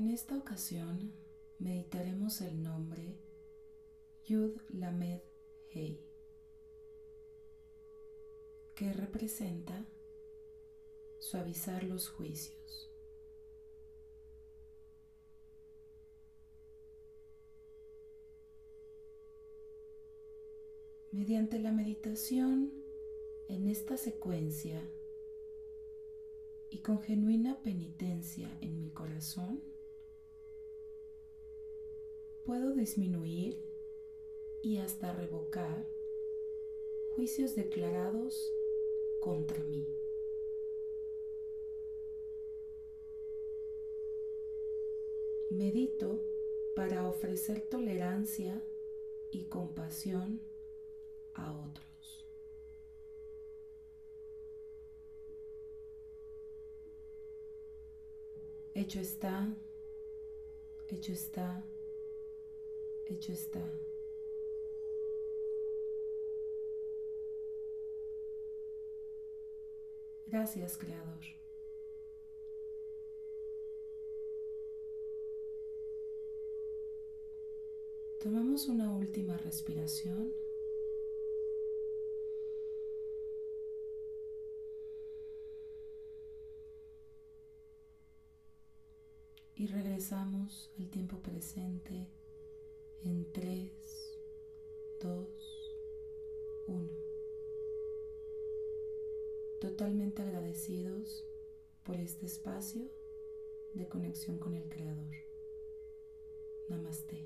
En esta ocasión meditaremos el nombre Yud Lamed Hei, que representa suavizar los juicios. Mediante la meditación en esta secuencia y con genuina penitencia en mi corazón, puedo disminuir y hasta revocar juicios declarados contra mí. Medito para ofrecer tolerancia y compasión a otros. Hecho está, hecho está, hecho está. Gracias, Creador. Tomamos una última respiración. y regresamos al tiempo presente en 3, 2, 1. Totalmente agradecidos por este espacio de conexión con el Creador. Namaste.